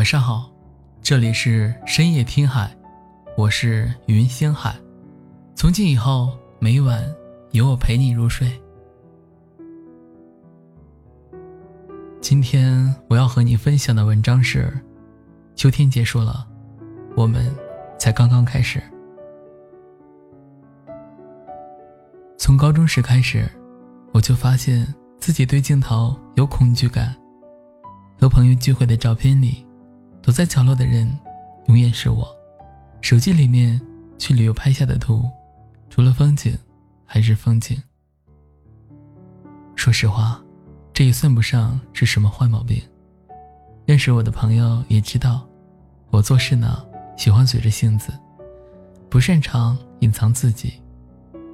晚上好，这里是深夜听海，我是云星海。从今以后，每晚有我陪你入睡。今天我要和你分享的文章是：秋天结束了，我们才刚刚开始。从高中时开始，我就发现自己对镜头有恐惧感。和朋友聚会的照片里，躲在角落的人，永远是我。手机里面去旅游拍下的图，除了风景，还是风景。说实话，这也算不上是什么坏毛病。认识我的朋友也知道，我做事呢喜欢随着性子，不擅长隐藏自己，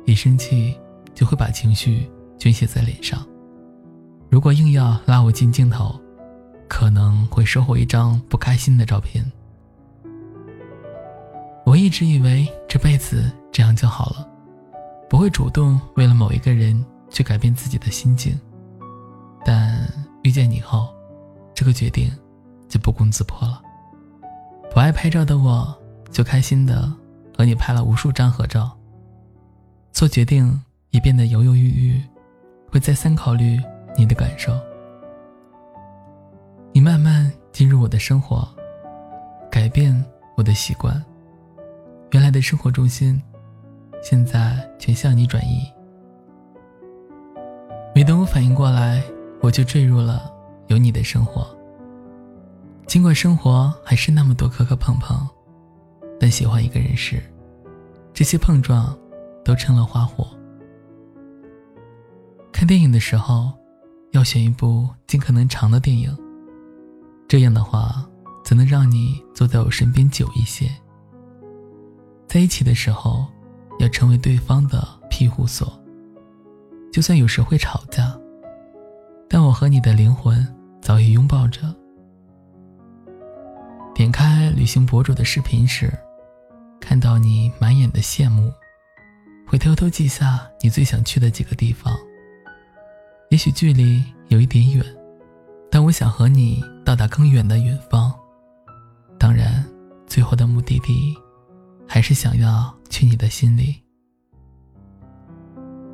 一生气就会把情绪宣泄在脸上。如果硬要拉我进镜头，可能会收获一张不开心的照片。我一直以为这辈子这样就好了，不会主动为了某一个人去改变自己的心境。但遇见你后，这个决定就不攻自破了。不爱拍照的我，就开心的和你拍了无数张合照。做决定也变得犹犹豫豫，会再三考虑你的感受。你慢慢进入我的生活，改变我的习惯。原来的生活重心，现在全向你转移。没等我反应过来，我就坠入了有你的生活。尽管生活还是那么多磕磕碰碰，但喜欢一个人时，这些碰撞都成了花火。看电影的时候，要选一部尽可能长的电影。这样的话，才能让你坐在我身边久一些。在一起的时候，要成为对方的庇护所。就算有时会吵架，但我和你的灵魂早已拥抱着。点开旅行博主的视频时，看到你满眼的羡慕，会偷偷记下你最想去的几个地方。也许距离有一点远。但我想和你到达更远的远方，当然，最后的目的地，还是想要去你的心里。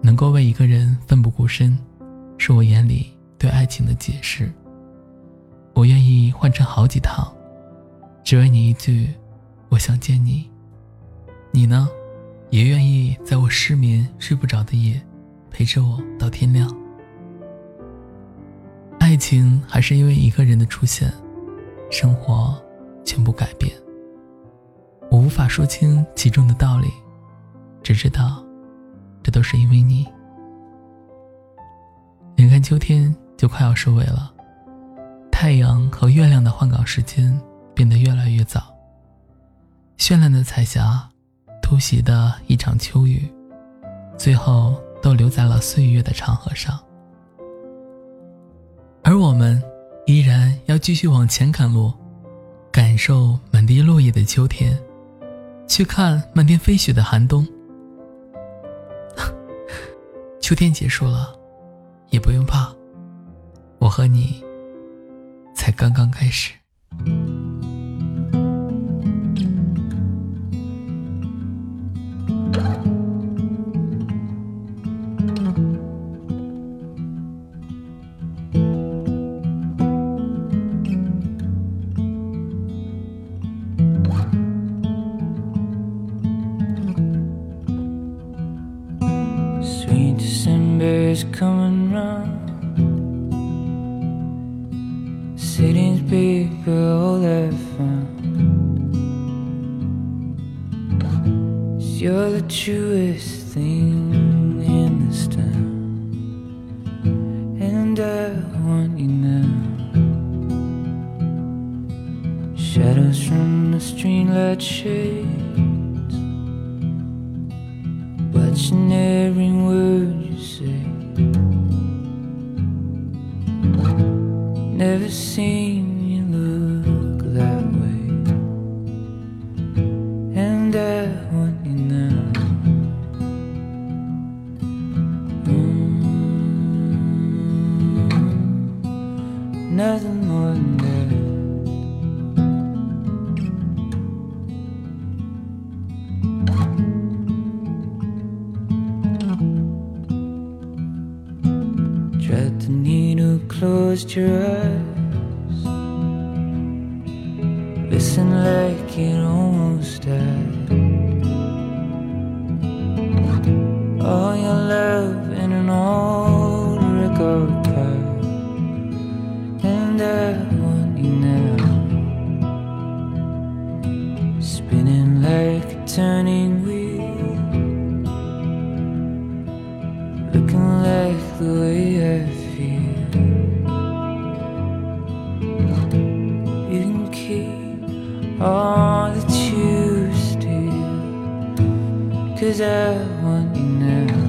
能够为一个人奋不顾身，是我眼里对爱情的解释。我愿意换成好几趟，只为你一句“我想见你”。你呢，也愿意在我失眠睡不着的夜，陪着我到天亮。爱情还是因为一个人的出现，生活全部改变。我无法说清其中的道理，只知道，这都是因为你。眼看秋天就快要收尾了，太阳和月亮的换岗时间变得越来越早。绚烂的彩霞，突袭的一场秋雨，最后都留在了岁月的长河上。而我们依然要继续往前赶路，感受满地落叶的秋天，去看漫天飞雪的寒冬。秋天结束了，也不用怕，我和你才刚刚开始。December's coming round. City's people all that found. You're the truest thing in this town, and I want you now. Shadows from the streetlight shade never seen you look that way. And I want you now. Mm, nothing more than Tried need to close your eyes. Listen like it almost died. All your love in an old record car. And I want you now. Spinning like a turning wheel. Looking like the way I feel. Cause I want you now.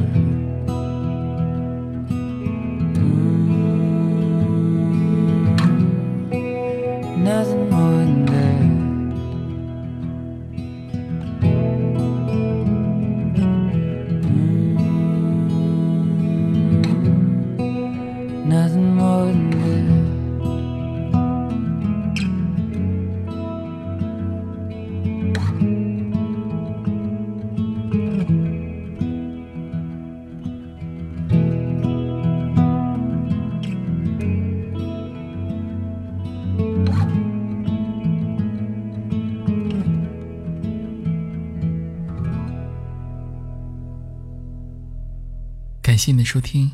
感谢你的收听，